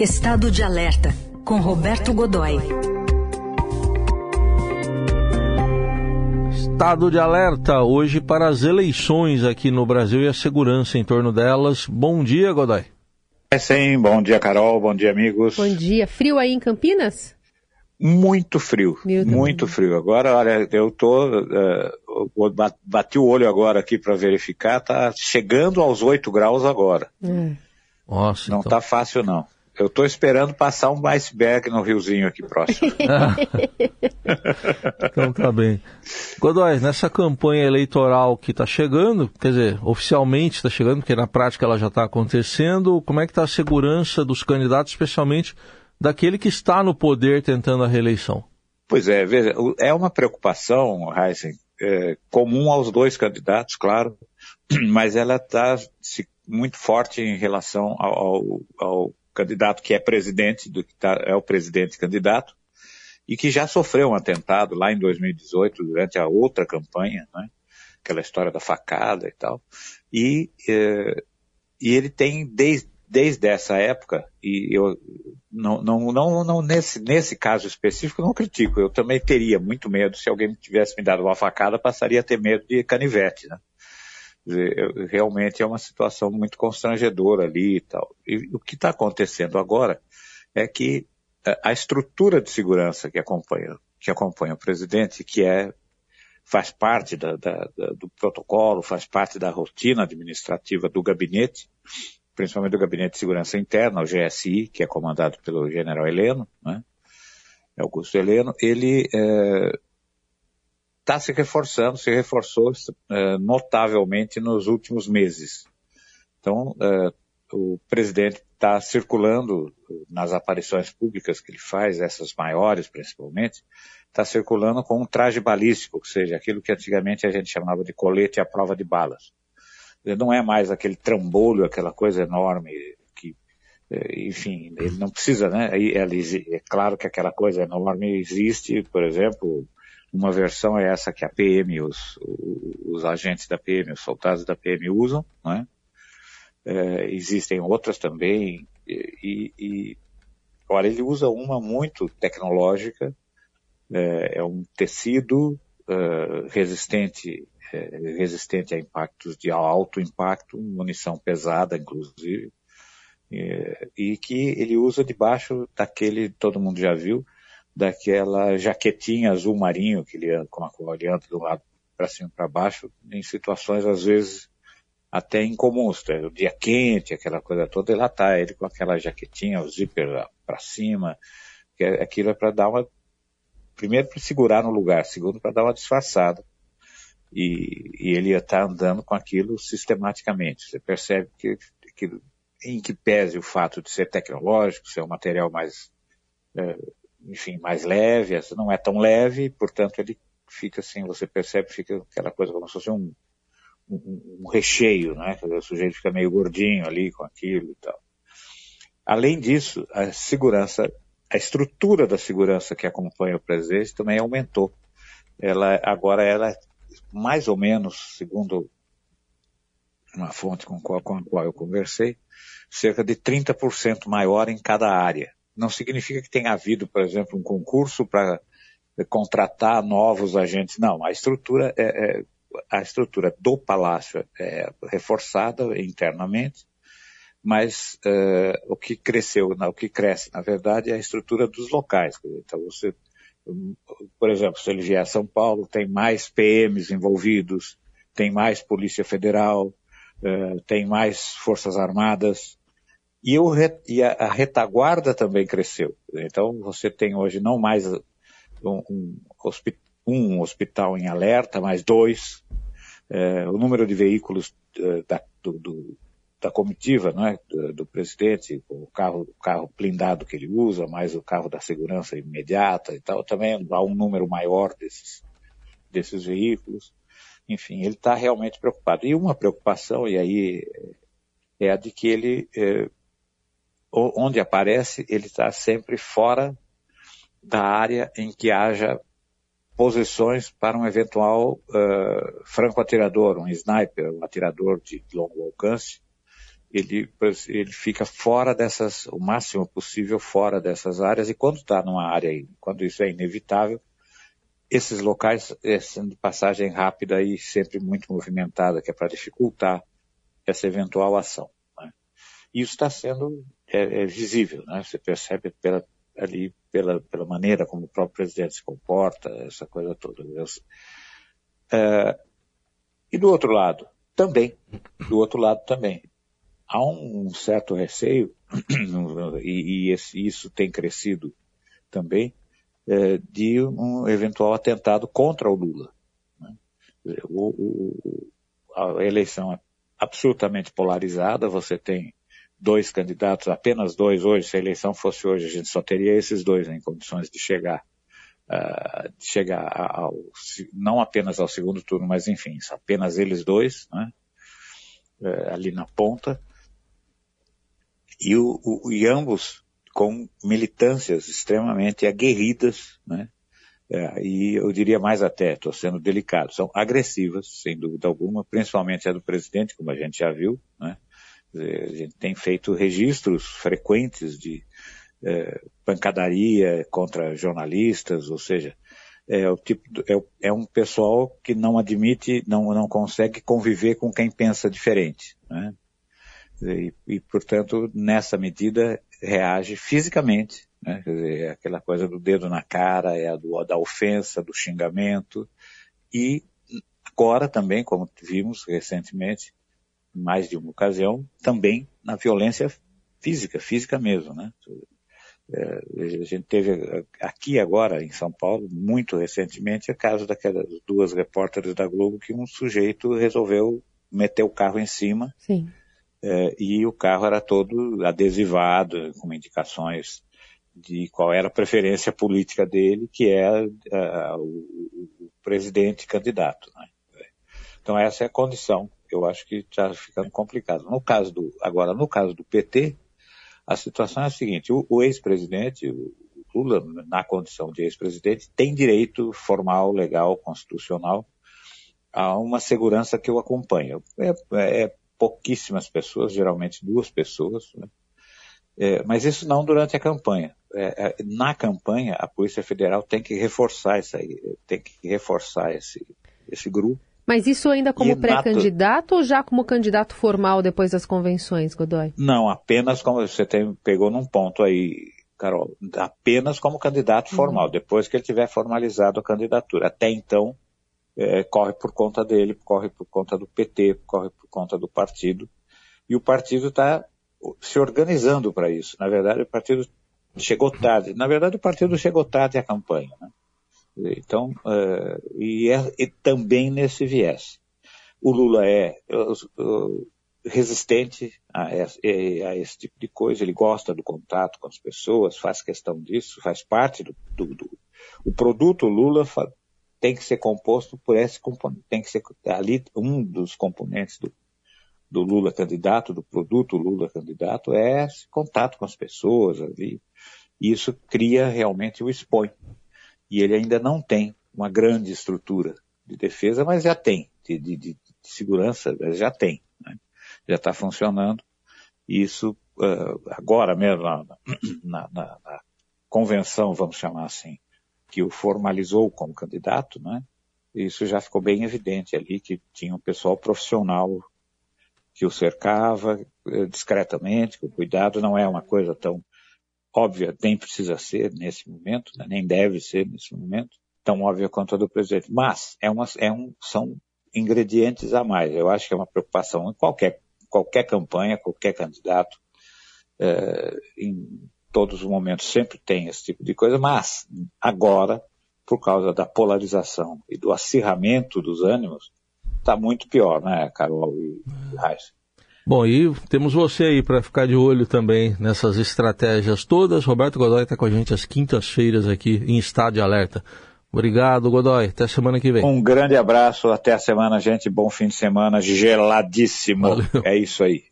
Estado de Alerta, com Roberto Godoy. Estado de alerta hoje para as eleições aqui no Brasil e a segurança em torno delas. Bom dia, Godoy. É sim, bom dia, Carol, bom dia, amigos. Bom dia. Frio aí em Campinas? Muito frio, Meu muito Deus. frio. Agora, olha, eu tô, uh, bati o olho agora aqui para verificar, tá chegando aos 8 graus agora. É. Nossa, não então... tá fácil não. Eu estou esperando passar um iceberg no riozinho aqui próximo. então tá bem. Godoy, nessa campanha eleitoral que está chegando, quer dizer, oficialmente está chegando, porque na prática ela já está acontecendo, como é que está a segurança dos candidatos, especialmente daquele que está no poder tentando a reeleição? Pois é, veja, é uma preocupação, Heisen, é, comum aos dois candidatos, claro, mas ela está muito forte em relação ao, ao candidato que é presidente, do que tá, é o presidente candidato, e que já sofreu um atentado lá em 2018, durante a outra campanha, né? aquela história da facada e tal. E, eh, e ele tem, desde, desde essa época, e eu não, não, não, não nesse, nesse caso específico, não critico, eu também teria muito medo, se alguém tivesse me dado uma facada, passaria a ter medo de canivete, né? Realmente é uma situação muito constrangedora ali e tal. E o que está acontecendo agora é que a estrutura de segurança que acompanha, que acompanha o presidente, que é faz parte da, da, da, do protocolo, faz parte da rotina administrativa do gabinete, principalmente do Gabinete de Segurança Interna, o GSI, que é comandado pelo general Heleno, né? Augusto Heleno, ele é, está se reforçando, se reforçou uh, notavelmente nos últimos meses. Então, uh, o presidente está circulando nas aparições públicas que ele faz, essas maiores principalmente, está circulando com um traje balístico, ou seja, aquilo que antigamente a gente chamava de colete à prova de balas. Não é mais aquele trambolho, aquela coisa enorme que, eh, enfim, ele não precisa, né? É claro que aquela coisa enorme existe, por exemplo, uma versão é essa que a PM, os, os agentes da PM, os soldados da PM usam, né? É, existem outras também, e, e, olha, ele usa uma muito tecnológica, é, é um tecido é, resistente, é, resistente a impactos de alto impacto, munição pesada, inclusive, e que ele usa debaixo daquele, todo mundo já viu, daquela jaquetinha azul marinho que ele anda, com a qual anda do lado para cima e para baixo, em situações às vezes até incomuns, né? o dia quente, aquela coisa toda, e lá tá ele com aquela jaquetinha, o zíper para cima, que é, aquilo é para dar uma, primeiro para segurar no lugar, segundo para dar uma disfarçada. E, e ele ia estar tá andando com aquilo sistematicamente. Você percebe que, que, em que pese o fato de ser tecnológico, ser um material mais é, enfim, mais leve, essa não é tão leve, portanto ele fica assim, você percebe, fica aquela coisa como se fosse um, um, um recheio, né? O sujeito fica meio gordinho ali com aquilo e tal. Além disso, a segurança, a estrutura da segurança que acompanha o presidente também aumentou. Ela, agora ela é mais ou menos, segundo uma fonte com, qual, com a qual eu conversei, cerca de 30% maior em cada área não significa que tenha havido, por exemplo, um concurso para contratar novos agentes. Não, a estrutura é, é, a estrutura do palácio é reforçada internamente, mas uh, o que cresceu, o que cresce, na verdade, é a estrutura dos locais. Então, você, por exemplo, se ele vier a São Paulo, tem mais PMs envolvidos, tem mais Polícia Federal, uh, tem mais Forças Armadas, e, o, e a, a, retaguarda também cresceu. Então você tem hoje não mais um, um, um hospital em alerta, mas dois. É, o número de veículos é, da, do, do, da comitiva né, do, do, presidente, o carro, o carro blindado que ele usa, mais o carro da segurança imediata e tal, também há um número maior desses, desses veículos. Enfim, ele está realmente preocupado. E uma preocupação, e aí é a de que ele é, onde aparece, ele está sempre fora da área em que haja posições para um eventual uh, franco-atirador, um sniper, um atirador de longo alcance, ele, ele fica fora dessas, o máximo possível fora dessas áreas, e quando está numa área, quando isso é inevitável, esses locais, sendo passagem rápida e sempre muito movimentada, que é para dificultar essa eventual ação. Né? Isso está sendo é, é visível, né? você percebe pela, ali pela, pela maneira como o próprio presidente se comporta, essa coisa toda. É, e do outro lado, também, do outro lado também, há um certo receio, e, e esse, isso tem crescido também, é, de um eventual atentado contra o Lula. Né? O, o, a eleição é absolutamente polarizada, você tem dois candidatos, apenas dois hoje, se a eleição fosse hoje, a gente só teria esses dois em condições de chegar, uh, de chegar ao, não apenas ao segundo turno, mas enfim, apenas eles dois, né? uh, ali na ponta e, o, o, e ambos com militâncias extremamente aguerridas, né? É, e eu diria mais até, estou sendo delicado, são agressivas, sem dúvida alguma, principalmente a do presidente, como a gente já viu, né? A gente tem feito registros frequentes de é, pancadaria contra jornalistas, ou seja, é, o tipo, é, é, um pessoal que não admite, não, não consegue conviver com quem pensa diferente. Né? E, e, portanto, nessa medida, reage fisicamente, né? Quer dizer, é aquela coisa do dedo na cara, é a do, da ofensa, do xingamento, e agora também, como vimos recentemente, mais de uma ocasião, também na violência física, física mesmo, né? É, a gente teve aqui agora em São Paulo, muito recentemente, o caso daquelas duas repórteres da Globo que um sujeito resolveu meter o carro em cima é, e o carro era todo adesivado, com indicações de qual era a preferência política dele, que é uh, o, o, presidente candidato. Né? Então essa é a condição. Eu acho que está ficando complicado. No caso do, agora, no caso do PT, a situação é a seguinte: o, o ex-presidente, Lula, na condição de ex-presidente, tem direito formal, legal, constitucional a uma segurança que o acompanha. É, é, pouquíssimas pessoas, geralmente duas pessoas, né? é, mas isso não durante a campanha. É, é, na campanha, a Polícia Federal tem que reforçar isso aí, tem que reforçar esse, esse grupo. Mas isso ainda como pré-candidato ou já como candidato formal depois das convenções, Godoy? Não, apenas como você tem, pegou num ponto aí, Carol, apenas como candidato formal, uhum. depois que ele tiver formalizado a candidatura. Até então, é, corre por conta dele, corre por conta do PT, corre por conta do partido. E o partido está se organizando para isso. Na verdade, o partido chegou tarde. Na verdade, o partido chegou tarde à campanha. Né? Então, uh, e, é, e também nesse viés. O Lula é uh, resistente a, a, esse tipo de coisa, ele gosta do contato com as pessoas, faz questão disso, faz parte do, do, do o produto Lula tem que ser composto por esse componente, tem que ser ali um dos componentes do, do Lula candidato, do produto Lula candidato, é esse contato com as pessoas ali. Isso cria realmente o expõe. E ele ainda não tem uma grande estrutura de defesa, mas já tem, de, de, de segurança, já tem. Né? Já está funcionando. Isso, uh, agora mesmo, na, na, na, na convenção, vamos chamar assim, que o formalizou como candidato, né? Isso já ficou bem evidente ali que tinha um pessoal profissional que o cercava eh, discretamente, com cuidado, não é uma coisa tão óbvia, nem precisa ser nesse momento, né? nem deve ser nesse momento, tão óbvia quanto a do presidente. Mas é uma, é um, são ingredientes a mais. Eu acho que é uma preocupação em qualquer, qualquer campanha, qualquer candidato, é, em todos os momentos sempre tem esse tipo de coisa, mas agora, por causa da polarização e do acirramento dos ânimos, está muito pior, né, Carol e Reis? Bom, e temos você aí para ficar de olho também nessas estratégias todas. Roberto Godoy está com a gente às quintas-feiras aqui em Estado de Alerta. Obrigado, Godoy. Até semana que vem. Um grande abraço. Até a semana, gente. Bom fim de semana geladíssimo. Valeu. É isso aí.